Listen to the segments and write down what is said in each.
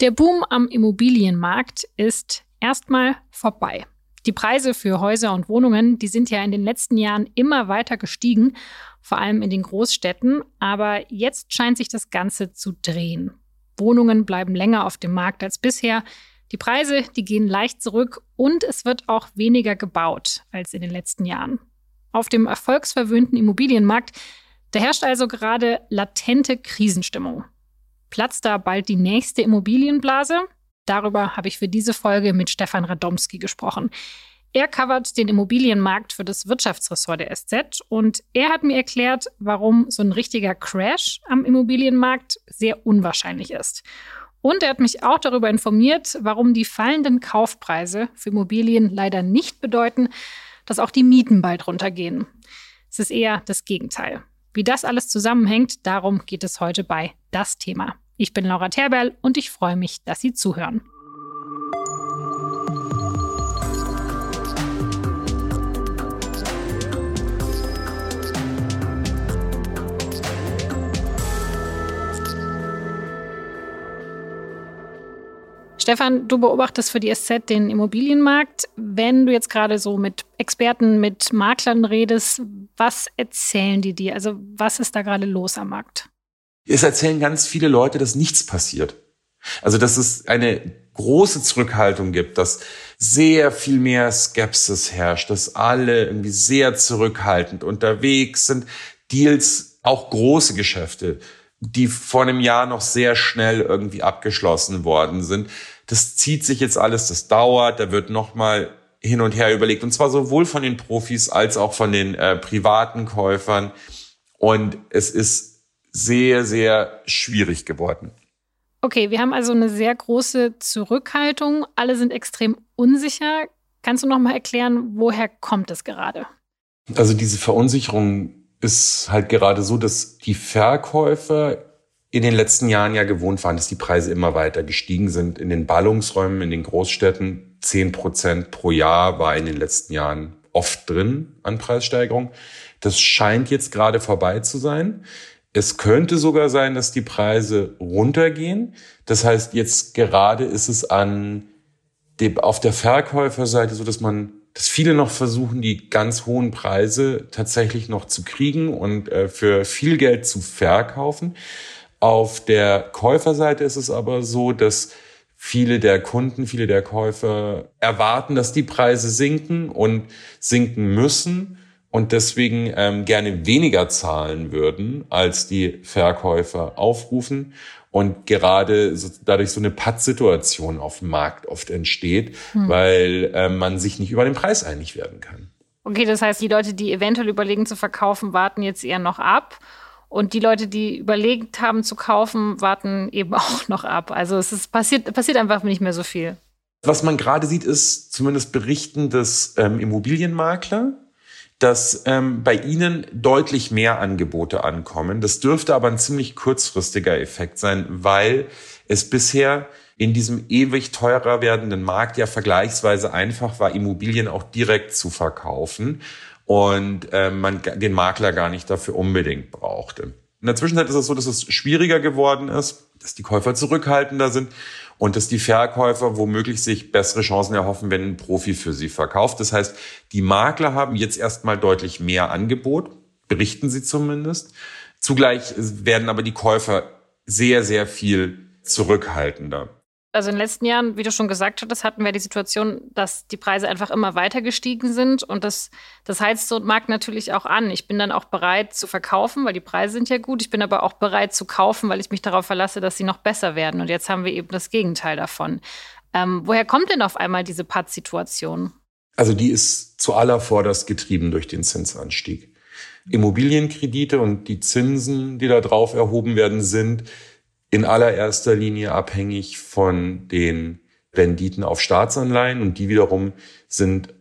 Der Boom am Immobilienmarkt ist erstmal vorbei. Die Preise für Häuser und Wohnungen, die sind ja in den letzten Jahren immer weiter gestiegen, vor allem in den Großstädten, aber jetzt scheint sich das Ganze zu drehen. Wohnungen bleiben länger auf dem Markt als bisher, die Preise, die gehen leicht zurück und es wird auch weniger gebaut als in den letzten Jahren. Auf dem erfolgsverwöhnten Immobilienmarkt, da herrscht also gerade latente Krisenstimmung. Platzt da bald die nächste Immobilienblase? Darüber habe ich für diese Folge mit Stefan Radomski gesprochen. Er covert den Immobilienmarkt für das Wirtschaftsressort der SZ und er hat mir erklärt, warum so ein richtiger Crash am Immobilienmarkt sehr unwahrscheinlich ist. Und er hat mich auch darüber informiert, warum die fallenden Kaufpreise für Immobilien leider nicht bedeuten, dass auch die Mieten bald runtergehen. Es ist eher das Gegenteil. Wie das alles zusammenhängt, darum geht es heute bei Das Thema. Ich bin Laura Terberl und ich freue mich, dass Sie zuhören. Stefan, du beobachtest für die SZ den Immobilienmarkt. Wenn du jetzt gerade so mit Experten, mit Maklern redest, was erzählen die dir? Also was ist da gerade los am Markt? Es erzählen ganz viele Leute, dass nichts passiert. Also dass es eine große Zurückhaltung gibt, dass sehr viel mehr Skepsis herrscht, dass alle irgendwie sehr zurückhaltend unterwegs sind. Deals, auch große Geschäfte, die vor einem Jahr noch sehr schnell irgendwie abgeschlossen worden sind, das zieht sich jetzt alles, das dauert, da wird nochmal hin und her überlegt. Und zwar sowohl von den Profis als auch von den äh, privaten Käufern. Und es ist sehr, sehr schwierig geworden. Okay, wir haben also eine sehr große Zurückhaltung. Alle sind extrem unsicher. Kannst du noch mal erklären, woher kommt es gerade? Also diese Verunsicherung ist halt gerade so, dass die Verkäufer in den letzten Jahren ja gewohnt waren, dass die Preise immer weiter gestiegen sind. In den Ballungsräumen, in den Großstädten, zehn Prozent pro Jahr war in den letzten Jahren oft drin an Preissteigerung. Das scheint jetzt gerade vorbei zu sein. Es könnte sogar sein, dass die Preise runtergehen. Das heißt, jetzt gerade ist es an dem, auf der Verkäuferseite so, dass man, dass viele noch versuchen, die ganz hohen Preise tatsächlich noch zu kriegen und äh, für viel Geld zu verkaufen. Auf der Käuferseite ist es aber so, dass viele der Kunden, viele der Käufer erwarten, dass die Preise sinken und sinken müssen und deswegen ähm, gerne weniger zahlen würden, als die Verkäufer aufrufen und gerade so, dadurch so eine Pattsituation auf dem Markt oft entsteht, hm. weil äh, man sich nicht über den Preis einig werden kann. Okay, das heißt, die Leute, die eventuell überlegen zu verkaufen, warten jetzt eher noch ab und die Leute, die überlegt haben zu kaufen, warten eben auch noch ab. Also es ist passiert, passiert einfach nicht mehr so viel. Was man gerade sieht, ist zumindest Berichten des ähm, Immobilienmakler, dass ähm, bei ihnen deutlich mehr Angebote ankommen. Das dürfte aber ein ziemlich kurzfristiger Effekt sein, weil es bisher in diesem ewig teurer werdenden Markt ja vergleichsweise einfach war, Immobilien auch direkt zu verkaufen und äh, man den Makler gar nicht dafür unbedingt brauchte. In der Zwischenzeit ist es so, dass es schwieriger geworden ist, dass die Käufer zurückhaltender sind und dass die Verkäufer womöglich sich bessere Chancen erhoffen, wenn ein Profi für sie verkauft. Das heißt, die Makler haben jetzt erstmal deutlich mehr Angebot, berichten sie zumindest. Zugleich werden aber die Käufer sehr, sehr viel zurückhaltender also in den letzten Jahren, wie du schon gesagt hattest, hatten wir die Situation, dass die Preise einfach immer weiter gestiegen sind und das, das heizt so Markt natürlich auch an. Ich bin dann auch bereit zu verkaufen, weil die Preise sind ja gut. Ich bin aber auch bereit zu kaufen, weil ich mich darauf verlasse, dass sie noch besser werden. Und jetzt haben wir eben das Gegenteil davon. Ähm, woher kommt denn auf einmal diese Pattsituation? Also die ist zuallervorderst getrieben durch den Zinsanstieg. Immobilienkredite und die Zinsen, die da drauf erhoben werden, sind in allererster Linie abhängig von den Renditen auf Staatsanleihen und die wiederum sind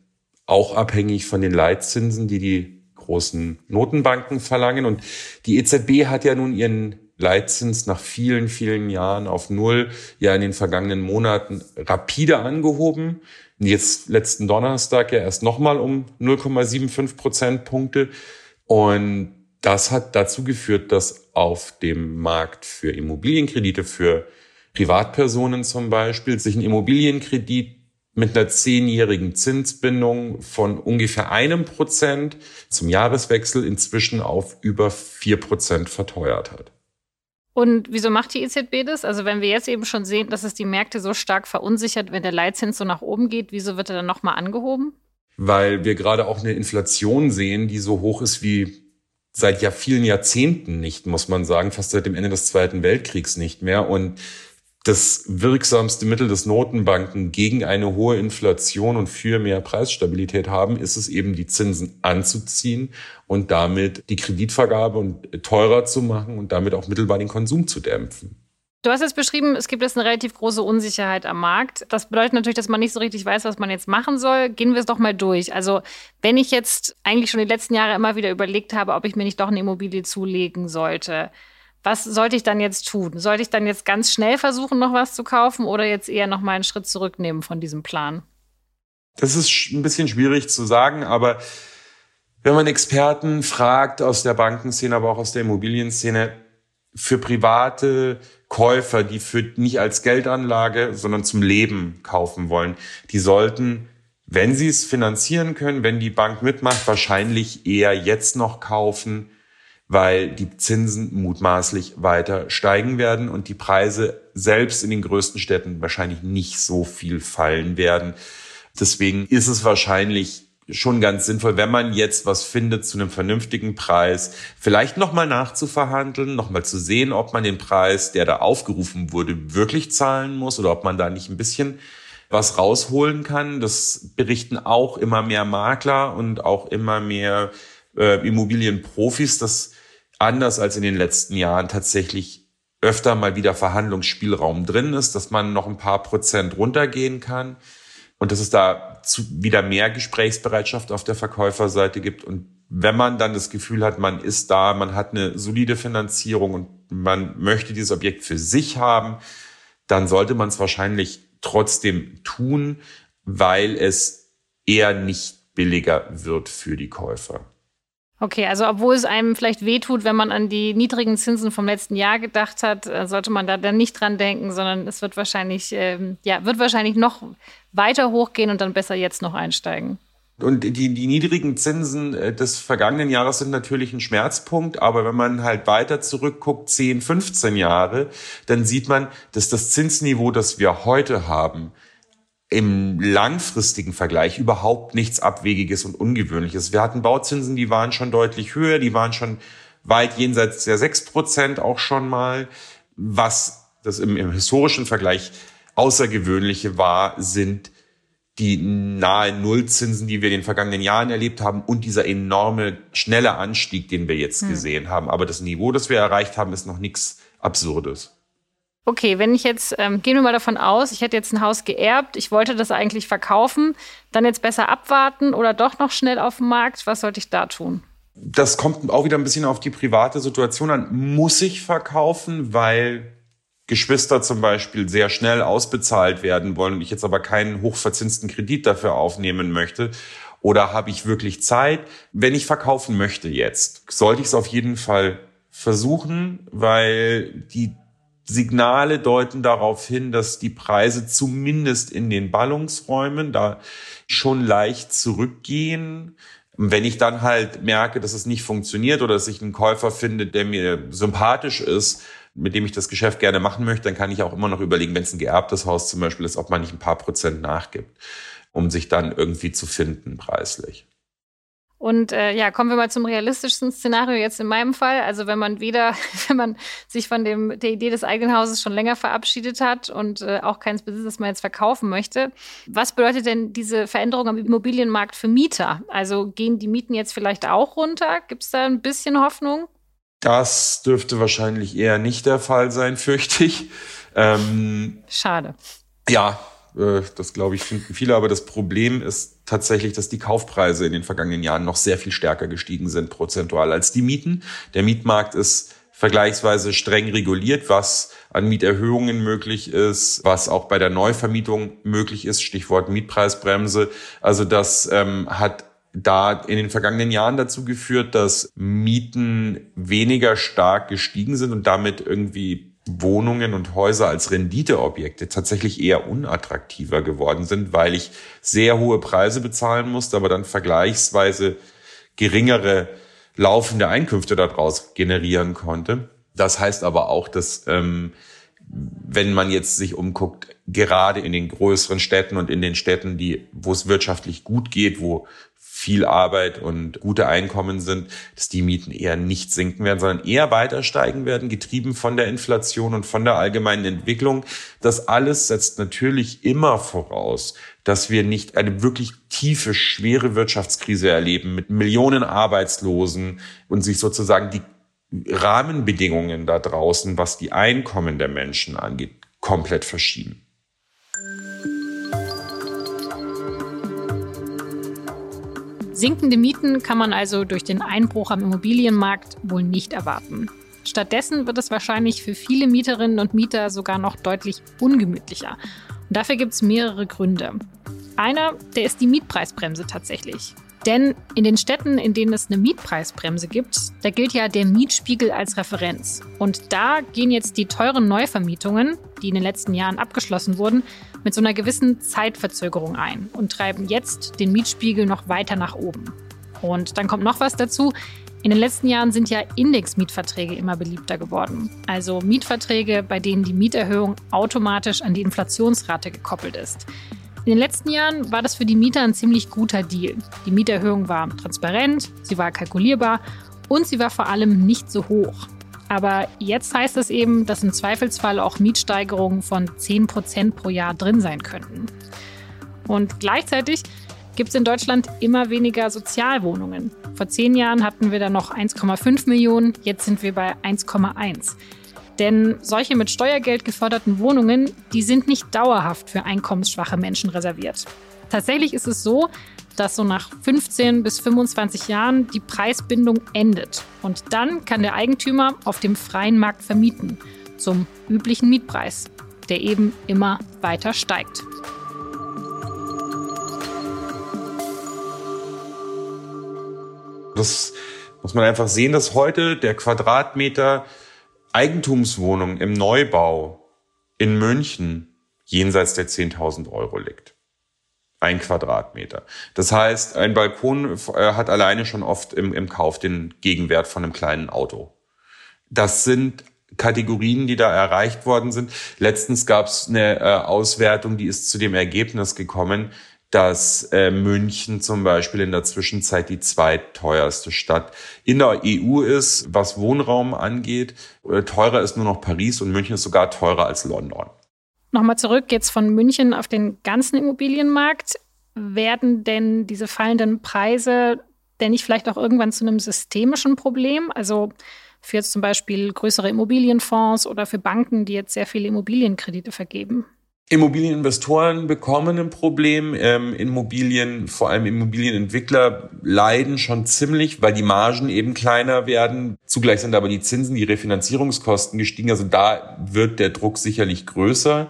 auch abhängig von den Leitzinsen, die die großen Notenbanken verlangen. Und die EZB hat ja nun ihren Leitzins nach vielen, vielen Jahren auf Null ja in den vergangenen Monaten rapide angehoben. Jetzt letzten Donnerstag ja erst nochmal um 0,75 Prozentpunkte. Und das hat dazu geführt, dass auf dem Markt für Immobilienkredite, für Privatpersonen zum Beispiel sich einen Immobilienkredit mit einer zehnjährigen Zinsbindung von ungefähr einem Prozent zum Jahreswechsel inzwischen auf über vier Prozent verteuert hat. Und wieso macht die EZB das? Also wenn wir jetzt eben schon sehen, dass es die Märkte so stark verunsichert, wenn der Leitzins so nach oben geht, wieso wird er dann nochmal angehoben? Weil wir gerade auch eine Inflation sehen, die so hoch ist wie seit ja vielen Jahrzehnten nicht, muss man sagen, fast seit dem Ende des Zweiten Weltkriegs nicht mehr. Und das wirksamste Mittel des Notenbanken gegen eine hohe Inflation und für mehr Preisstabilität haben, ist es eben, die Zinsen anzuziehen und damit die Kreditvergabe teurer zu machen und damit auch mittelbar den Konsum zu dämpfen. Du hast jetzt beschrieben, es gibt jetzt eine relativ große Unsicherheit am Markt. Das bedeutet natürlich, dass man nicht so richtig weiß, was man jetzt machen soll. Gehen wir es doch mal durch. Also, wenn ich jetzt eigentlich schon die letzten Jahre immer wieder überlegt habe, ob ich mir nicht doch eine Immobilie zulegen sollte, was sollte ich dann jetzt tun? Sollte ich dann jetzt ganz schnell versuchen, noch was zu kaufen oder jetzt eher noch mal einen Schritt zurücknehmen von diesem Plan? Das ist ein bisschen schwierig zu sagen, aber wenn man Experten fragt aus der Bankenszene, aber auch aus der Immobilienszene, für private Käufer, die für nicht als Geldanlage, sondern zum Leben kaufen wollen, die sollten, wenn sie es finanzieren können, wenn die Bank mitmacht, wahrscheinlich eher jetzt noch kaufen, weil die Zinsen mutmaßlich weiter steigen werden und die Preise selbst in den größten Städten wahrscheinlich nicht so viel fallen werden. Deswegen ist es wahrscheinlich schon ganz sinnvoll, wenn man jetzt was findet zu einem vernünftigen Preis, vielleicht nochmal nachzuverhandeln, nochmal zu sehen, ob man den Preis, der da aufgerufen wurde, wirklich zahlen muss oder ob man da nicht ein bisschen was rausholen kann. Das berichten auch immer mehr Makler und auch immer mehr äh, Immobilienprofis, dass anders als in den letzten Jahren tatsächlich öfter mal wieder Verhandlungsspielraum drin ist, dass man noch ein paar Prozent runtergehen kann und dass es da zu, wieder mehr Gesprächsbereitschaft auf der Verkäuferseite gibt. Und wenn man dann das Gefühl hat, man ist da, man hat eine solide Finanzierung und man möchte dieses Objekt für sich haben, dann sollte man es wahrscheinlich trotzdem tun, weil es eher nicht billiger wird für die Käufer. Okay, also obwohl es einem vielleicht wehtut, wenn man an die niedrigen Zinsen vom letzten Jahr gedacht hat, äh, sollte man da dann nicht dran denken, sondern es wird wahrscheinlich, ähm, ja, wird wahrscheinlich noch weiter hochgehen und dann besser jetzt noch einsteigen. Und die, die niedrigen Zinsen äh, des vergangenen Jahres sind natürlich ein Schmerzpunkt, aber wenn man halt weiter zurückguckt, 10, 15 Jahre, dann sieht man, dass das Zinsniveau, das wir heute haben, im langfristigen Vergleich überhaupt nichts Abwegiges und Ungewöhnliches. Wir hatten Bauzinsen, die waren schon deutlich höher, die waren schon weit jenseits der sechs Prozent auch schon mal. Was das im, im historischen Vergleich Außergewöhnliche war, sind die nahe Nullzinsen, die wir in den vergangenen Jahren erlebt haben und dieser enorme schnelle Anstieg, den wir jetzt hm. gesehen haben. Aber das Niveau, das wir erreicht haben, ist noch nichts Absurdes. Okay, wenn ich jetzt, ähm, gehen wir mal davon aus, ich hätte jetzt ein Haus geerbt, ich wollte das eigentlich verkaufen, dann jetzt besser abwarten oder doch noch schnell auf den Markt. Was sollte ich da tun? Das kommt auch wieder ein bisschen auf die private Situation an. Muss ich verkaufen, weil Geschwister zum Beispiel sehr schnell ausbezahlt werden wollen und ich jetzt aber keinen hochverzinsten Kredit dafür aufnehmen möchte? Oder habe ich wirklich Zeit? Wenn ich verkaufen möchte jetzt, sollte ich es auf jeden Fall versuchen, weil die Signale deuten darauf hin, dass die Preise zumindest in den Ballungsräumen da schon leicht zurückgehen. Wenn ich dann halt merke, dass es nicht funktioniert oder dass ich einen Käufer finde, der mir sympathisch ist, mit dem ich das Geschäft gerne machen möchte, dann kann ich auch immer noch überlegen, wenn es ein geerbtes Haus zum Beispiel ist, ob man nicht ein paar Prozent nachgibt, um sich dann irgendwie zu finden preislich. Und äh, ja, kommen wir mal zum realistischsten Szenario jetzt in meinem Fall. Also wenn man weder, wenn man sich von dem, der Idee des eigenen Hauses schon länger verabschiedet hat und äh, auch keins besitzt, das man jetzt verkaufen möchte. Was bedeutet denn diese Veränderung am Immobilienmarkt für Mieter? Also gehen die Mieten jetzt vielleicht auch runter? Gibt es da ein bisschen Hoffnung? Das dürfte wahrscheinlich eher nicht der Fall sein, fürchte ich. Ähm, Schade. Ja, das glaube ich finden viele, aber das Problem ist tatsächlich, dass die Kaufpreise in den vergangenen Jahren noch sehr viel stärker gestiegen sind prozentual als die Mieten. Der Mietmarkt ist vergleichsweise streng reguliert, was an Mieterhöhungen möglich ist, was auch bei der Neuvermietung möglich ist, Stichwort Mietpreisbremse. Also das ähm, hat da in den vergangenen Jahren dazu geführt, dass Mieten weniger stark gestiegen sind und damit irgendwie Wohnungen und Häuser als Renditeobjekte tatsächlich eher unattraktiver geworden sind, weil ich sehr hohe Preise bezahlen musste, aber dann vergleichsweise geringere laufende Einkünfte daraus generieren konnte. Das heißt aber auch, dass ähm, wenn man jetzt sich umguckt, gerade in den größeren Städten und in den Städten, die, wo es wirtschaftlich gut geht, wo viel Arbeit und gute Einkommen sind, dass die Mieten eher nicht sinken werden, sondern eher weiter steigen werden, getrieben von der Inflation und von der allgemeinen Entwicklung. Das alles setzt natürlich immer voraus, dass wir nicht eine wirklich tiefe, schwere Wirtschaftskrise erleben mit Millionen Arbeitslosen und sich sozusagen die Rahmenbedingungen da draußen, was die Einkommen der Menschen angeht, komplett verschieben. Sinkende Mieten kann man also durch den Einbruch am Immobilienmarkt wohl nicht erwarten. Stattdessen wird es wahrscheinlich für viele Mieterinnen und Mieter sogar noch deutlich ungemütlicher. Und dafür gibt es mehrere Gründe. Einer, der ist die Mietpreisbremse tatsächlich. Denn in den Städten, in denen es eine Mietpreisbremse gibt, da gilt ja der Mietspiegel als Referenz. Und da gehen jetzt die teuren Neuvermietungen, die in den letzten Jahren abgeschlossen wurden, mit so einer gewissen Zeitverzögerung ein und treiben jetzt den Mietspiegel noch weiter nach oben. Und dann kommt noch was dazu. In den letzten Jahren sind ja Indexmietverträge immer beliebter geworden. Also Mietverträge, bei denen die Mieterhöhung automatisch an die Inflationsrate gekoppelt ist. In den letzten Jahren war das für die Mieter ein ziemlich guter Deal. Die Mieterhöhung war transparent, sie war kalkulierbar und sie war vor allem nicht so hoch. Aber jetzt heißt es eben, dass im Zweifelsfall auch Mietsteigerungen von 10 Prozent pro Jahr drin sein könnten. Und gleichzeitig gibt es in Deutschland immer weniger Sozialwohnungen. Vor zehn Jahren hatten wir da noch 1,5 Millionen, jetzt sind wir bei 1,1. Denn solche mit Steuergeld geförderten Wohnungen, die sind nicht dauerhaft für einkommensschwache Menschen reserviert. Tatsächlich ist es so, dass so nach 15 bis 25 Jahren die Preisbindung endet. Und dann kann der Eigentümer auf dem freien Markt vermieten, zum üblichen Mietpreis, der eben immer weiter steigt. Das muss man einfach sehen, dass heute der Quadratmeter Eigentumswohnung im Neubau in München jenseits der 10.000 Euro liegt. Ein Quadratmeter. Das heißt, ein Balkon äh, hat alleine schon oft im, im Kauf den Gegenwert von einem kleinen Auto. Das sind Kategorien, die da erreicht worden sind. Letztens gab es eine äh, Auswertung, die ist zu dem Ergebnis gekommen, dass äh, München zum Beispiel in der Zwischenzeit die zweitteuerste Stadt in der EU ist, was Wohnraum angeht. Äh, teurer ist nur noch Paris und München ist sogar teurer als London. Nochmal zurück jetzt von München auf den ganzen Immobilienmarkt. Werden denn diese fallenden Preise denn nicht vielleicht auch irgendwann zu einem systemischen Problem? Also für jetzt zum Beispiel größere Immobilienfonds oder für Banken, die jetzt sehr viele Immobilienkredite vergeben? Immobilieninvestoren bekommen ein Problem. Ähm, Immobilien, vor allem Immobilienentwickler, leiden schon ziemlich, weil die Margen eben kleiner werden. Zugleich sind aber die Zinsen, die Refinanzierungskosten gestiegen. Also da wird der Druck sicherlich größer.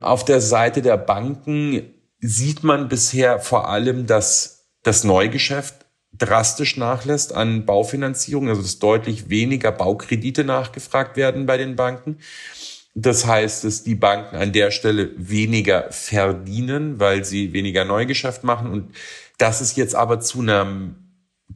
Auf der Seite der Banken sieht man bisher vor allem, dass das Neugeschäft drastisch nachlässt an Baufinanzierung, also dass deutlich weniger Baukredite nachgefragt werden bei den Banken. Das heißt, dass die Banken an der Stelle weniger verdienen, weil sie weniger Neugeschäft machen. Und dass es jetzt aber zu einem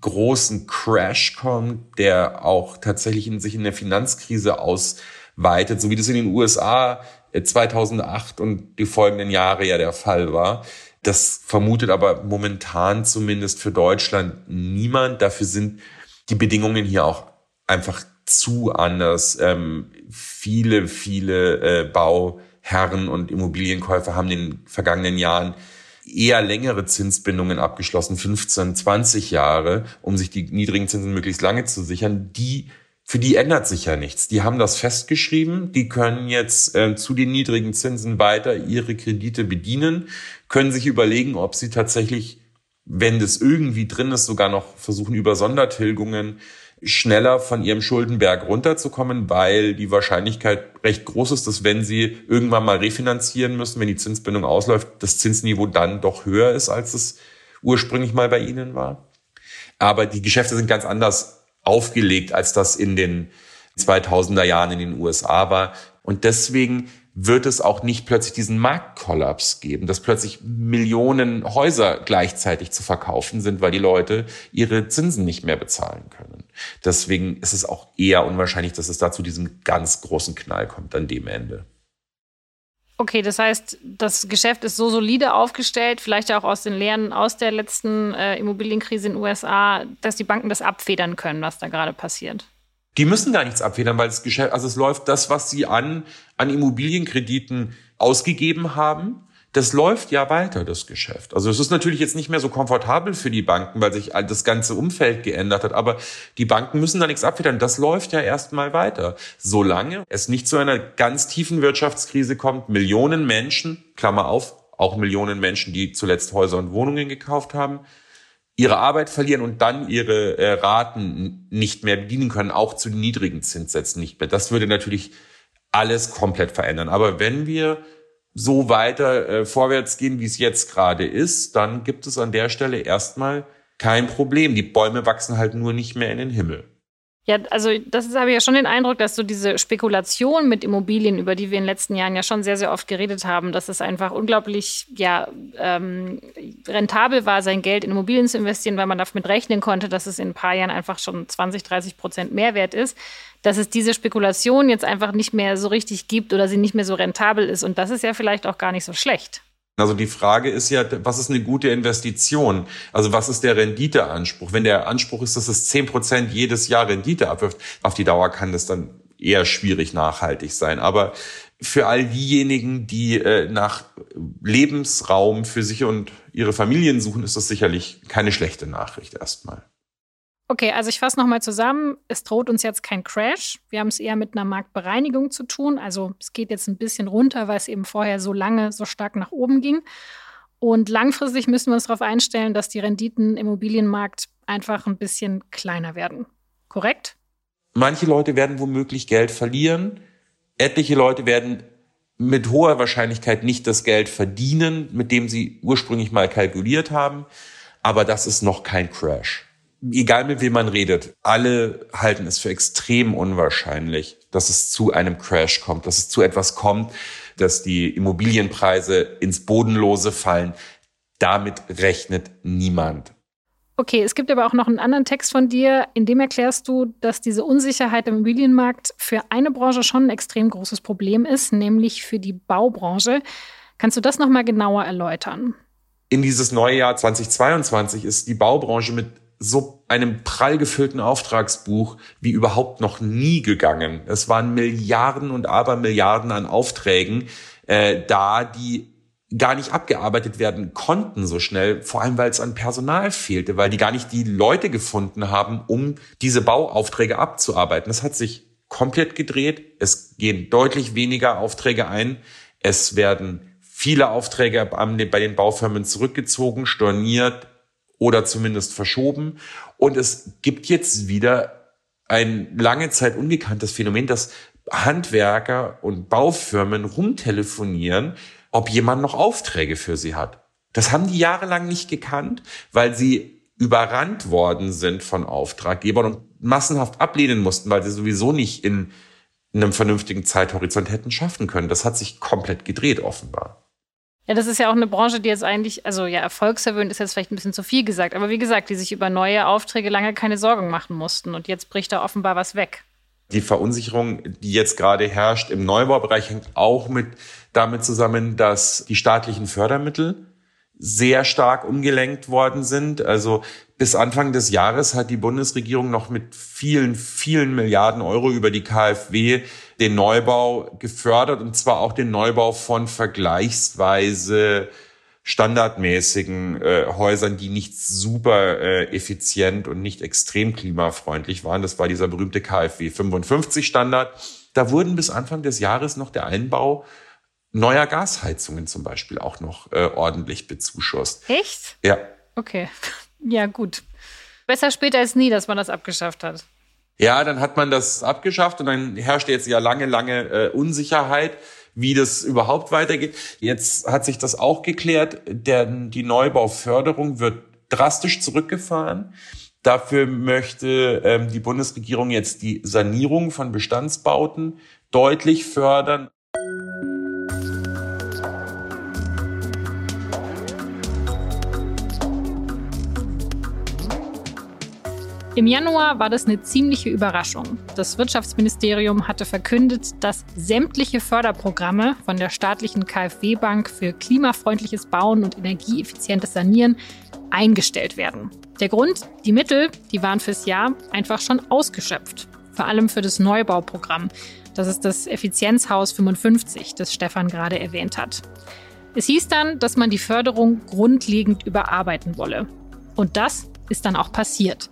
großen Crash kommt, der auch tatsächlich in sich in der Finanzkrise ausweitet, so wie das in den USA 2008 und die folgenden Jahre ja der Fall war. Das vermutet aber momentan zumindest für Deutschland niemand. Dafür sind die Bedingungen hier auch einfach zu anders. Ähm, viele, viele äh, Bauherren und Immobilienkäufer haben in den vergangenen Jahren eher längere Zinsbindungen abgeschlossen, 15, 20 Jahre, um sich die niedrigen Zinsen möglichst lange zu sichern. Die für die ändert sich ja nichts. Die haben das festgeschrieben, die können jetzt äh, zu den niedrigen Zinsen weiter ihre Kredite bedienen, können sich überlegen, ob sie tatsächlich, wenn das irgendwie drin ist, sogar noch versuchen, über Sondertilgungen schneller von ihrem Schuldenberg runterzukommen, weil die Wahrscheinlichkeit recht groß ist, dass wenn sie irgendwann mal refinanzieren müssen, wenn die Zinsbindung ausläuft, das Zinsniveau dann doch höher ist, als es ursprünglich mal bei ihnen war. Aber die Geschäfte sind ganz anders aufgelegt, als das in den 2000er Jahren in den USA war. Und deswegen wird es auch nicht plötzlich diesen Marktkollaps geben, dass plötzlich Millionen Häuser gleichzeitig zu verkaufen sind, weil die Leute ihre Zinsen nicht mehr bezahlen können. Deswegen ist es auch eher unwahrscheinlich, dass es da zu diesem ganz großen Knall kommt an dem Ende. Okay, das heißt, das Geschäft ist so solide aufgestellt, vielleicht auch aus den Lehren aus der letzten äh, Immobilienkrise in den USA, dass die Banken das abfedern können, was da gerade passiert. Die müssen gar nichts abfedern, weil das Geschäft, also es läuft das, was sie an, an Immobilienkrediten ausgegeben haben, das läuft ja weiter, das Geschäft. Also es ist natürlich jetzt nicht mehr so komfortabel für die Banken, weil sich das ganze Umfeld geändert hat. Aber die Banken müssen da nichts abfedern. Das läuft ja erstmal weiter. Solange es nicht zu einer ganz tiefen Wirtschaftskrise kommt, Millionen Menschen, Klammer auf, auch Millionen Menschen, die zuletzt Häuser und Wohnungen gekauft haben, ihre Arbeit verlieren und dann ihre äh, Raten nicht mehr bedienen können, auch zu niedrigen Zinssätzen nicht mehr. Das würde natürlich alles komplett verändern. Aber wenn wir so weiter äh, vorwärts gehen, wie es jetzt gerade ist, dann gibt es an der Stelle erstmal kein Problem. Die Bäume wachsen halt nur nicht mehr in den Himmel. Ja, also das habe ich ja schon den Eindruck, dass so diese Spekulation mit Immobilien, über die wir in den letzten Jahren ja schon sehr, sehr oft geredet haben, dass es einfach unglaublich ja, ähm, rentabel war, sein Geld in Immobilien zu investieren, weil man damit rechnen konnte, dass es in ein paar Jahren einfach schon 20, 30 Prozent Mehrwert ist, dass es diese Spekulation jetzt einfach nicht mehr so richtig gibt oder sie nicht mehr so rentabel ist. Und das ist ja vielleicht auch gar nicht so schlecht. Also die Frage ist ja, was ist eine gute Investition? Also was ist der Renditeanspruch? Wenn der Anspruch ist, dass es zehn Prozent jedes Jahr Rendite abwirft, auf die Dauer kann das dann eher schwierig nachhaltig sein. Aber für all diejenigen, die äh, nach Lebensraum für sich und ihre Familien suchen, ist das sicherlich keine schlechte Nachricht erstmal. Okay, also ich fasse nochmal zusammen. Es droht uns jetzt kein Crash. Wir haben es eher mit einer Marktbereinigung zu tun. Also es geht jetzt ein bisschen runter, weil es eben vorher so lange so stark nach oben ging. Und langfristig müssen wir uns darauf einstellen, dass die Renditen im Immobilienmarkt einfach ein bisschen kleiner werden. Korrekt? Manche Leute werden womöglich Geld verlieren. Etliche Leute werden mit hoher Wahrscheinlichkeit nicht das Geld verdienen, mit dem sie ursprünglich mal kalkuliert haben. Aber das ist noch kein Crash egal mit wem man redet, alle halten es für extrem unwahrscheinlich, dass es zu einem Crash kommt, dass es zu etwas kommt, dass die Immobilienpreise ins Bodenlose fallen. Damit rechnet niemand. Okay, es gibt aber auch noch einen anderen Text von dir, in dem erklärst du, dass diese Unsicherheit im Immobilienmarkt für eine Branche schon ein extrem großes Problem ist, nämlich für die Baubranche. Kannst du das noch mal genauer erläutern? In dieses neue Jahr 2022 ist die Baubranche mit so einem prall gefüllten Auftragsbuch wie überhaupt noch nie gegangen. Es waren Milliarden und Abermilliarden an Aufträgen äh, da, die gar nicht abgearbeitet werden konnten so schnell, vor allem weil es an Personal fehlte, weil die gar nicht die Leute gefunden haben, um diese Bauaufträge abzuarbeiten. Das hat sich komplett gedreht. Es gehen deutlich weniger Aufträge ein. Es werden viele Aufträge bei den Baufirmen zurückgezogen, storniert, oder zumindest verschoben. Und es gibt jetzt wieder ein lange Zeit ungekanntes Phänomen, dass Handwerker und Baufirmen rumtelefonieren, ob jemand noch Aufträge für sie hat. Das haben die jahrelang nicht gekannt, weil sie überrannt worden sind von Auftraggebern und massenhaft ablehnen mussten, weil sie sowieso nicht in einem vernünftigen Zeithorizont hätten schaffen können. Das hat sich komplett gedreht, offenbar. Ja, das ist ja auch eine Branche, die jetzt eigentlich, also ja, erfolgsverwöhnt ist jetzt vielleicht ein bisschen zu viel gesagt, aber wie gesagt, die sich über neue Aufträge lange keine Sorgen machen mussten und jetzt bricht da offenbar was weg. Die Verunsicherung, die jetzt gerade herrscht im Neubaubereich, hängt auch mit damit zusammen, dass die staatlichen Fördermittel sehr stark umgelenkt worden sind. Also bis Anfang des Jahres hat die Bundesregierung noch mit vielen, vielen Milliarden Euro über die KfW den Neubau gefördert und zwar auch den Neubau von vergleichsweise standardmäßigen äh, Häusern, die nicht super äh, effizient und nicht extrem klimafreundlich waren. Das war dieser berühmte KfW 55 Standard. Da wurden bis Anfang des Jahres noch der Einbau neuer Gasheizungen zum Beispiel auch noch äh, ordentlich bezuschusst. Echt? Ja. Okay. Ja, gut. Besser später als nie, dass man das abgeschafft hat. Ja, dann hat man das abgeschafft und dann herrscht jetzt ja lange, lange äh, Unsicherheit, wie das überhaupt weitergeht. Jetzt hat sich das auch geklärt, denn die Neubauförderung wird drastisch zurückgefahren. Dafür möchte ähm, die Bundesregierung jetzt die Sanierung von Bestandsbauten deutlich fördern. Im Januar war das eine ziemliche Überraschung. Das Wirtschaftsministerium hatte verkündet, dass sämtliche Förderprogramme von der staatlichen KfW-Bank für klimafreundliches Bauen und energieeffizientes Sanieren eingestellt werden. Der Grund, die Mittel, die waren fürs Jahr einfach schon ausgeschöpft. Vor allem für das Neubauprogramm. Das ist das Effizienzhaus 55, das Stefan gerade erwähnt hat. Es hieß dann, dass man die Förderung grundlegend überarbeiten wolle. Und das ist dann auch passiert.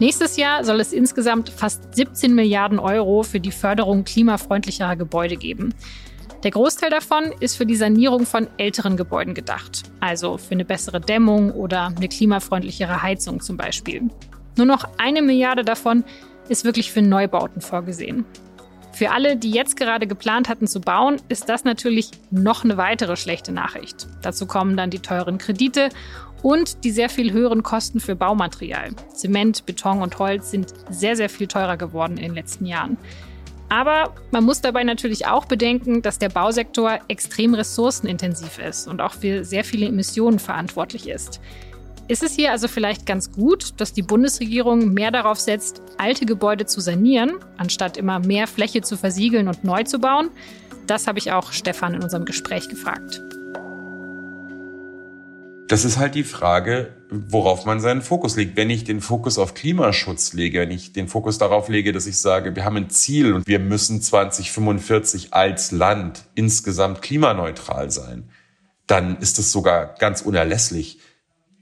Nächstes Jahr soll es insgesamt fast 17 Milliarden Euro für die Förderung klimafreundlicherer Gebäude geben. Der Großteil davon ist für die Sanierung von älteren Gebäuden gedacht, also für eine bessere Dämmung oder eine klimafreundlichere Heizung zum Beispiel. Nur noch eine Milliarde davon ist wirklich für Neubauten vorgesehen. Für alle, die jetzt gerade geplant hatten zu bauen, ist das natürlich noch eine weitere schlechte Nachricht. Dazu kommen dann die teuren Kredite und die sehr viel höheren Kosten für Baumaterial. Zement, Beton und Holz sind sehr, sehr viel teurer geworden in den letzten Jahren. Aber man muss dabei natürlich auch bedenken, dass der Bausektor extrem ressourcenintensiv ist und auch für sehr viele Emissionen verantwortlich ist. Ist es hier also vielleicht ganz gut, dass die Bundesregierung mehr darauf setzt, alte Gebäude zu sanieren, anstatt immer mehr Fläche zu versiegeln und neu zu bauen? Das habe ich auch Stefan in unserem Gespräch gefragt. Das ist halt die Frage, worauf man seinen Fokus legt. Wenn ich den Fokus auf Klimaschutz lege, wenn ich den Fokus darauf lege, dass ich sage, wir haben ein Ziel und wir müssen 2045 als Land insgesamt klimaneutral sein, dann ist es sogar ganz unerlässlich,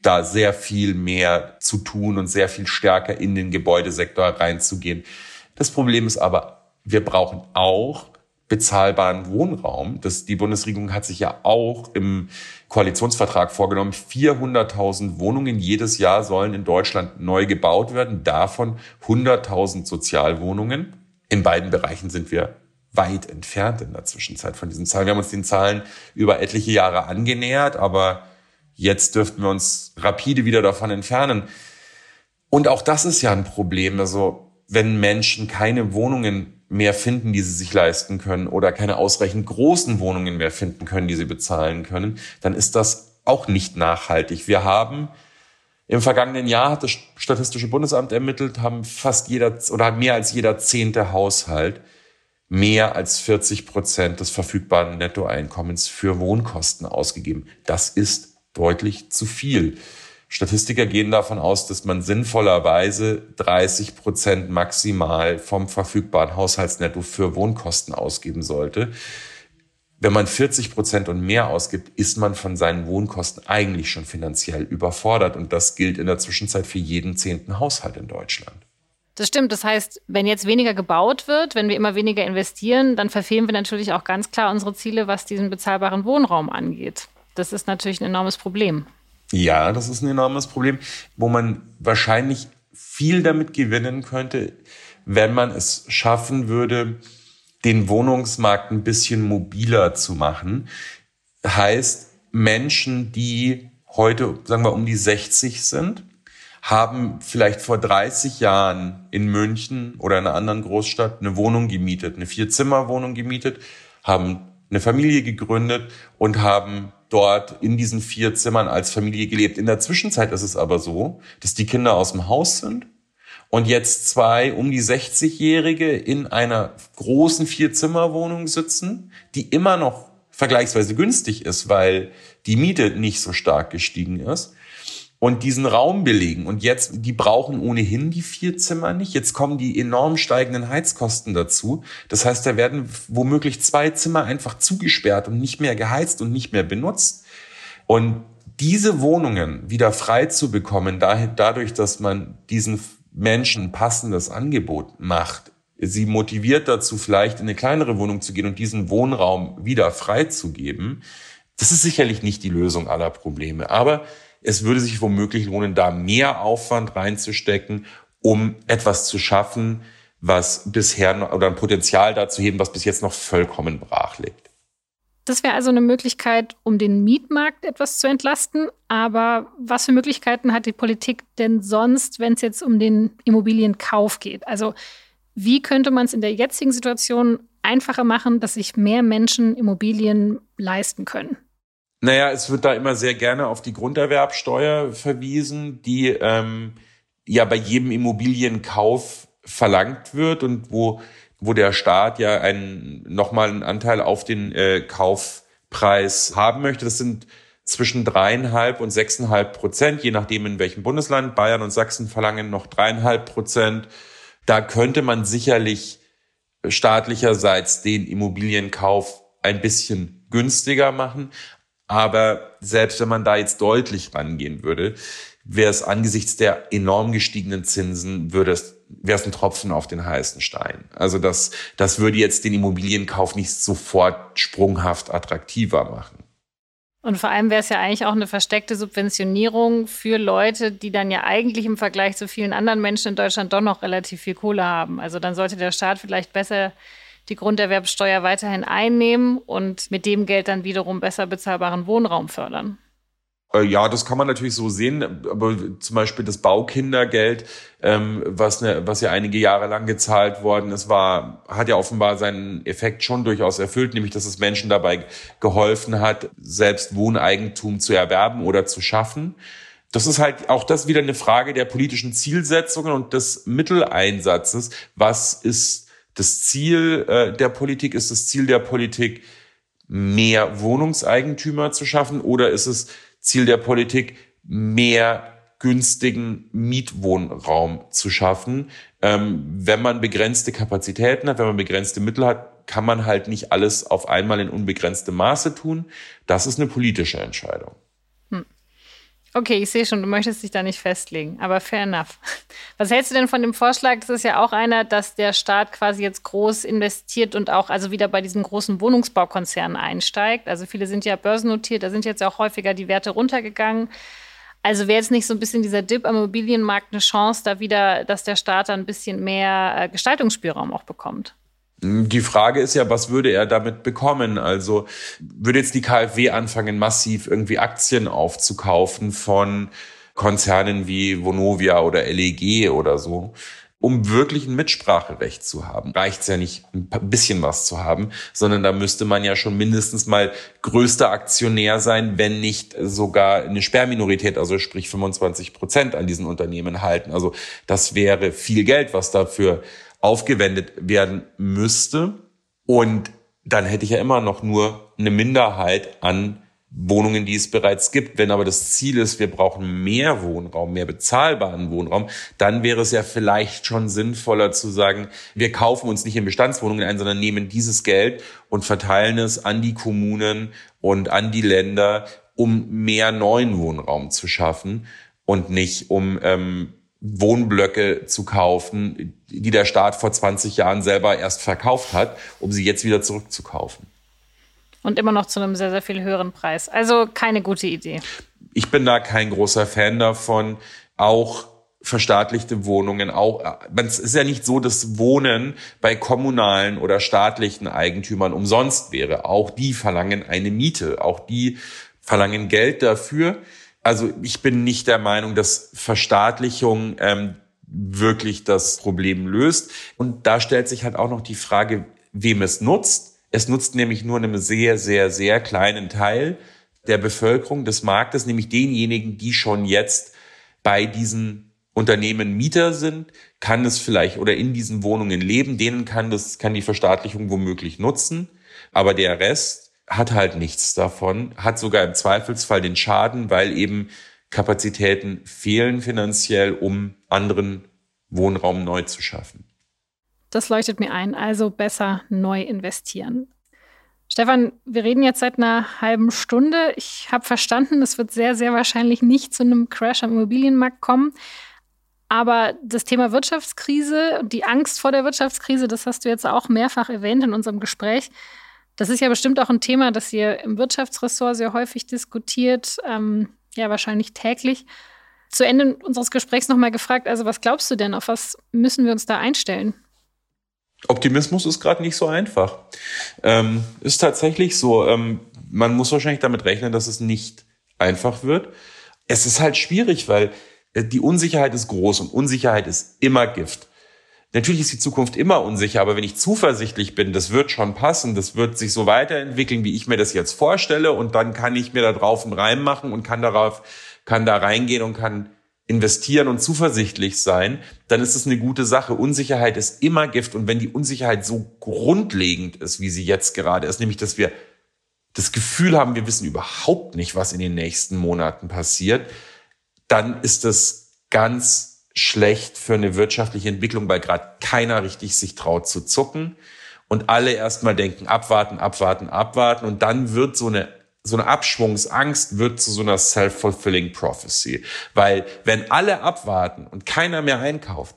da sehr viel mehr zu tun und sehr viel stärker in den Gebäudesektor reinzugehen. Das Problem ist aber, wir brauchen auch bezahlbaren Wohnraum. Das, die Bundesregierung hat sich ja auch im Koalitionsvertrag vorgenommen, 400.000 Wohnungen jedes Jahr sollen in Deutschland neu gebaut werden, davon 100.000 Sozialwohnungen. In beiden Bereichen sind wir weit entfernt in der Zwischenzeit von diesen Zahlen. Wir haben uns den Zahlen über etliche Jahre angenähert, aber jetzt dürften wir uns rapide wieder davon entfernen. Und auch das ist ja ein Problem. Also wenn Menschen keine Wohnungen mehr finden, die sie sich leisten können oder keine ausreichend großen Wohnungen mehr finden können, die sie bezahlen können, dann ist das auch nicht nachhaltig. Wir haben im vergangenen Jahr hat das Statistische Bundesamt ermittelt, haben fast jeder oder mehr als jeder zehnte Haushalt mehr als 40 Prozent des verfügbaren Nettoeinkommens für Wohnkosten ausgegeben. Das ist deutlich zu viel. Statistiker gehen davon aus, dass man sinnvollerweise 30 Prozent maximal vom verfügbaren Haushaltsnetto für Wohnkosten ausgeben sollte. Wenn man 40 Prozent und mehr ausgibt, ist man von seinen Wohnkosten eigentlich schon finanziell überfordert. Und das gilt in der Zwischenzeit für jeden zehnten Haushalt in Deutschland. Das stimmt. Das heißt, wenn jetzt weniger gebaut wird, wenn wir immer weniger investieren, dann verfehlen wir natürlich auch ganz klar unsere Ziele, was diesen bezahlbaren Wohnraum angeht. Das ist natürlich ein enormes Problem. Ja, das ist ein enormes Problem, wo man wahrscheinlich viel damit gewinnen könnte, wenn man es schaffen würde, den Wohnungsmarkt ein bisschen mobiler zu machen. Heißt, Menschen, die heute, sagen wir, um die 60 sind, haben vielleicht vor 30 Jahren in München oder in einer anderen Großstadt eine Wohnung gemietet, eine Vierzimmerwohnung gemietet, haben eine Familie gegründet und haben dort in diesen vier Zimmern als Familie gelebt. In der Zwischenzeit ist es aber so, dass die Kinder aus dem Haus sind und jetzt zwei um die 60-Jährige in einer großen Vierzimmerwohnung sitzen, die immer noch vergleichsweise günstig ist, weil die Miete nicht so stark gestiegen ist und diesen Raum belegen. Und jetzt, die brauchen ohnehin die vier Zimmer nicht. Jetzt kommen die enorm steigenden Heizkosten dazu. Das heißt, da werden womöglich zwei Zimmer einfach zugesperrt und nicht mehr geheizt und nicht mehr benutzt. Und diese Wohnungen wieder frei zu bekommen, dadurch, dass man diesen Menschen passendes Angebot macht, sie motiviert dazu, vielleicht in eine kleinere Wohnung zu gehen und diesen Wohnraum wieder freizugeben, das ist sicherlich nicht die Lösung aller Probleme. Aber es würde sich womöglich lohnen, da mehr Aufwand reinzustecken, um etwas zu schaffen, was bisher oder ein Potenzial dazu heben, was bis jetzt noch vollkommen brach liegt. Das wäre also eine Möglichkeit, um den Mietmarkt etwas zu entlasten. Aber was für Möglichkeiten hat die Politik denn sonst, wenn es jetzt um den Immobilienkauf geht? Also wie könnte man es in der jetzigen Situation einfacher machen, dass sich mehr Menschen Immobilien leisten können? Naja, es wird da immer sehr gerne auf die Grunderwerbsteuer verwiesen, die ähm, ja bei jedem Immobilienkauf verlangt wird und wo, wo der Staat ja einen, nochmal einen Anteil auf den äh, Kaufpreis haben möchte. Das sind zwischen dreieinhalb und sechseinhalb Prozent, je nachdem in welchem Bundesland. Bayern und Sachsen verlangen noch dreieinhalb Prozent. Da könnte man sicherlich staatlicherseits den Immobilienkauf ein bisschen günstiger machen. Aber selbst wenn man da jetzt deutlich rangehen würde, wäre es angesichts der enorm gestiegenen Zinsen, würde es, wäre es ein Tropfen auf den heißen Stein. Also das, das würde jetzt den Immobilienkauf nicht sofort sprunghaft attraktiver machen. Und vor allem wäre es ja eigentlich auch eine versteckte Subventionierung für Leute, die dann ja eigentlich im Vergleich zu vielen anderen Menschen in Deutschland doch noch relativ viel Kohle haben. Also dann sollte der Staat vielleicht besser die Grunderwerbsteuer weiterhin einnehmen und mit dem Geld dann wiederum besser bezahlbaren Wohnraum fördern. Äh, ja, das kann man natürlich so sehen, aber zum Beispiel das Baukindergeld, ähm, was, ne, was ja einige Jahre lang gezahlt worden ist, war, hat ja offenbar seinen Effekt schon durchaus erfüllt, nämlich dass es Menschen dabei geholfen hat, selbst Wohneigentum zu erwerben oder zu schaffen. Das ist halt auch das wieder eine Frage der politischen Zielsetzungen und des Mitteleinsatzes. Was ist das Ziel äh, der Politik? Ist das Ziel der Politik, mehr Wohnungseigentümer zu schaffen oder ist es Ziel der Politik, mehr günstigen Mietwohnraum zu schaffen. Ähm, wenn man begrenzte Kapazitäten hat, wenn man begrenzte Mittel hat, kann man halt nicht alles auf einmal in unbegrenztem Maße tun. Das ist eine politische Entscheidung. Okay, ich sehe schon, du möchtest dich da nicht festlegen, aber fair enough. Was hältst du denn von dem Vorschlag? Das ist ja auch einer, dass der Staat quasi jetzt groß investiert und auch also wieder bei diesen großen Wohnungsbaukonzernen einsteigt. Also viele sind ja börsennotiert, da sind jetzt auch häufiger die Werte runtergegangen. Also wäre jetzt nicht so ein bisschen dieser Dip am Immobilienmarkt eine Chance, da wieder, dass der Staat da ein bisschen mehr äh, Gestaltungsspielraum auch bekommt? Die Frage ist ja, was würde er damit bekommen? Also würde jetzt die KfW anfangen, massiv irgendwie Aktien aufzukaufen von Konzernen wie Vonovia oder LEG oder so? Um wirklich ein Mitspracherecht zu haben, reicht es ja nicht, ein bisschen was zu haben, sondern da müsste man ja schon mindestens mal größter Aktionär sein, wenn nicht sogar eine Sperrminorität, also sprich 25 Prozent an diesen Unternehmen halten. Also das wäre viel Geld, was dafür aufgewendet werden müsste. Und dann hätte ich ja immer noch nur eine Minderheit an Wohnungen, die es bereits gibt. Wenn aber das Ziel ist, wir brauchen mehr Wohnraum, mehr bezahlbaren Wohnraum, dann wäre es ja vielleicht schon sinnvoller zu sagen, wir kaufen uns nicht in Bestandswohnungen ein, sondern nehmen dieses Geld und verteilen es an die Kommunen und an die Länder, um mehr neuen Wohnraum zu schaffen und nicht um ähm, Wohnblöcke zu kaufen, die der Staat vor 20 Jahren selber erst verkauft hat, um sie jetzt wieder zurückzukaufen. Und immer noch zu einem sehr, sehr viel höheren Preis. Also keine gute Idee. Ich bin da kein großer Fan davon. Auch verstaatlichte Wohnungen, auch, es ist ja nicht so, dass Wohnen bei kommunalen oder staatlichen Eigentümern umsonst wäre. Auch die verlangen eine Miete. Auch die verlangen Geld dafür. Also ich bin nicht der Meinung, dass Verstaatlichung ähm, wirklich das Problem löst. Und da stellt sich halt auch noch die Frage, wem es nutzt. Es nutzt nämlich nur einem sehr, sehr, sehr kleinen Teil der Bevölkerung des Marktes, nämlich denjenigen, die schon jetzt bei diesen Unternehmen Mieter sind, kann es vielleicht oder in diesen Wohnungen leben, denen kann das, kann die Verstaatlichung womöglich nutzen. Aber der Rest, hat halt nichts davon, hat sogar im Zweifelsfall den Schaden, weil eben Kapazitäten fehlen finanziell, um anderen Wohnraum neu zu schaffen. Das leuchtet mir ein, also besser neu investieren. Stefan, wir reden jetzt seit einer halben Stunde. Ich habe verstanden, es wird sehr, sehr wahrscheinlich nicht zu einem Crash am Immobilienmarkt kommen. Aber das Thema Wirtschaftskrise und die Angst vor der Wirtschaftskrise, das hast du jetzt auch mehrfach erwähnt in unserem Gespräch. Das ist ja bestimmt auch ein Thema, das ihr im Wirtschaftsressort sehr häufig diskutiert, ähm, ja wahrscheinlich täglich. Zu Ende unseres Gesprächs nochmal gefragt, also was glaubst du denn, auf was müssen wir uns da einstellen? Optimismus ist gerade nicht so einfach. Ähm, ist tatsächlich so. Ähm, man muss wahrscheinlich damit rechnen, dass es nicht einfach wird. Es ist halt schwierig, weil äh, die Unsicherheit ist groß und Unsicherheit ist immer Gift. Natürlich ist die Zukunft immer unsicher, aber wenn ich zuversichtlich bin, das wird schon passen, das wird sich so weiterentwickeln, wie ich mir das jetzt vorstelle und dann kann ich mir da drauf einen Reim machen und kann darauf, kann da reingehen und kann investieren und zuversichtlich sein, dann ist es eine gute Sache. Unsicherheit ist immer Gift und wenn die Unsicherheit so grundlegend ist, wie sie jetzt gerade ist, nämlich dass wir das Gefühl haben, wir wissen überhaupt nicht, was in den nächsten Monaten passiert, dann ist das ganz schlecht für eine wirtschaftliche Entwicklung, weil gerade keiner richtig sich traut zu zucken. Und alle erstmal denken, abwarten, abwarten, abwarten. Und dann wird so eine so eine Abschwungsangst wird zu so einer self-fulfilling prophecy, weil wenn alle abwarten und keiner mehr einkauft,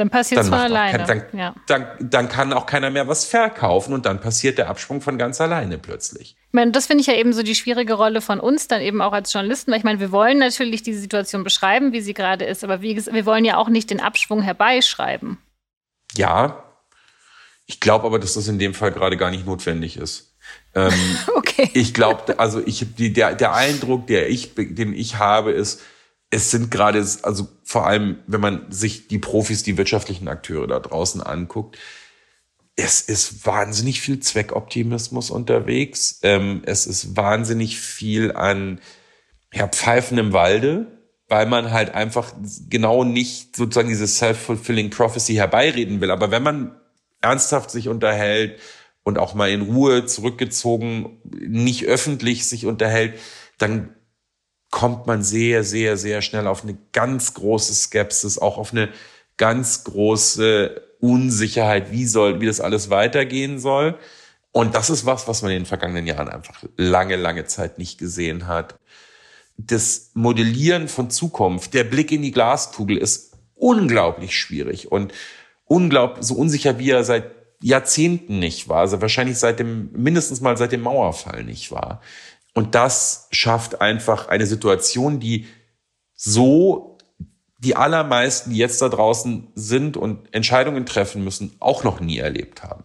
dann passiert es von alleine. Kein, dann, ja. dann, dann kann auch keiner mehr was verkaufen und dann passiert der Absprung von ganz alleine plötzlich. Ich meine, das finde ich ja eben so die schwierige Rolle von uns, dann eben auch als Journalisten, weil ich meine, wir wollen natürlich die Situation beschreiben, wie sie gerade ist, aber wie, wir wollen ja auch nicht den Abschwung herbeischreiben. Ja, ich glaube aber, dass das in dem Fall gerade gar nicht notwendig ist. Ähm, okay. Ich glaube, also ich die, der, der Eindruck, der ich, den ich habe, ist, es sind gerade, also vor allem, wenn man sich die Profis, die wirtschaftlichen Akteure da draußen anguckt, es ist wahnsinnig viel Zweckoptimismus unterwegs. Ähm, es ist wahnsinnig viel an ja, Pfeifen im Walde, weil man halt einfach genau nicht sozusagen diese self-fulfilling prophecy herbeireden will. Aber wenn man ernsthaft sich unterhält und auch mal in Ruhe zurückgezogen, nicht öffentlich sich unterhält, dann kommt man sehr, sehr, sehr schnell auf eine ganz große Skepsis, auch auf eine ganz große Unsicherheit, wie soll, wie das alles weitergehen soll. Und das ist was, was man in den vergangenen Jahren einfach lange, lange Zeit nicht gesehen hat. Das Modellieren von Zukunft, der Blick in die Glaskugel ist unglaublich schwierig und unglaublich, so unsicher wie er seit Jahrzehnten nicht war, also wahrscheinlich seit dem, mindestens mal seit dem Mauerfall nicht war. Und das schafft einfach eine Situation, die so die allermeisten, die jetzt da draußen sind und Entscheidungen treffen müssen, auch noch nie erlebt haben.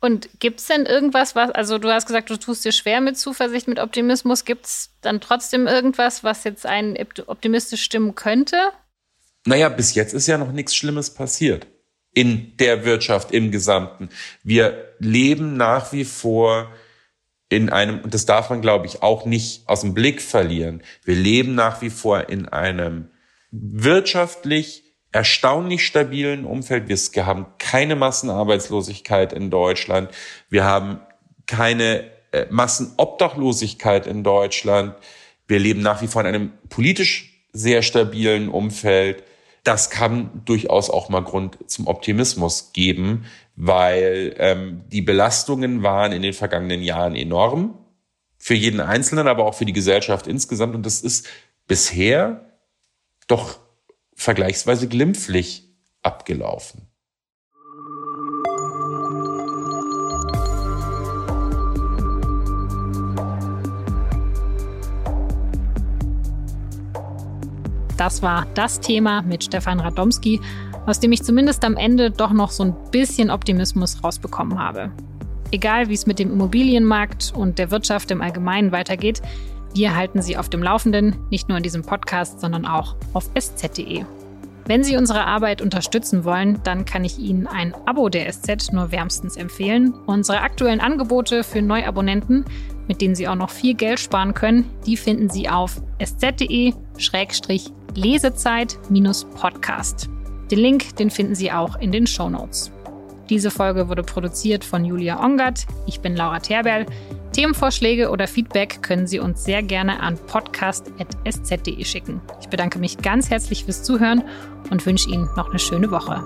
Und gibt es denn irgendwas, was, also du hast gesagt, du tust dir schwer mit Zuversicht, mit Optimismus. Gibt es dann trotzdem irgendwas, was jetzt einen optimistisch stimmen könnte? Naja, bis jetzt ist ja noch nichts Schlimmes passiert in der Wirtschaft im Gesamten. Wir leben nach wie vor in einem, und das darf man, glaube ich, auch nicht aus dem Blick verlieren, wir leben nach wie vor in einem wirtschaftlich erstaunlich stabilen Umfeld. Wir haben keine Massenarbeitslosigkeit in Deutschland. Wir haben keine äh, Massenobdachlosigkeit in Deutschland. Wir leben nach wie vor in einem politisch sehr stabilen Umfeld. Das kann durchaus auch mal Grund zum Optimismus geben, weil ähm, die Belastungen waren in den vergangenen Jahren enorm. Für jeden Einzelnen, aber auch für die Gesellschaft insgesamt. Und das ist bisher doch vergleichsweise glimpflich abgelaufen. Das war das Thema mit Stefan Radomski aus dem ich zumindest am Ende doch noch so ein bisschen Optimismus rausbekommen habe. Egal wie es mit dem Immobilienmarkt und der Wirtschaft im Allgemeinen weitergeht, wir halten Sie auf dem Laufenden, nicht nur in diesem Podcast, sondern auch auf sz.de. Wenn Sie unsere Arbeit unterstützen wollen, dann kann ich Ihnen ein Abo der SZ nur wärmstens empfehlen. Unsere aktuellen Angebote für Neuabonnenten, mit denen Sie auch noch viel Geld sparen können, die finden Sie auf sz.de-lesezeit-podcast. Den Link, den finden Sie auch in den Show Notes. Diese Folge wurde produziert von Julia Ongert. Ich bin Laura Terberl. Themenvorschläge oder Feedback können Sie uns sehr gerne an podcast.sz.de schicken. Ich bedanke mich ganz herzlich fürs Zuhören und wünsche Ihnen noch eine schöne Woche.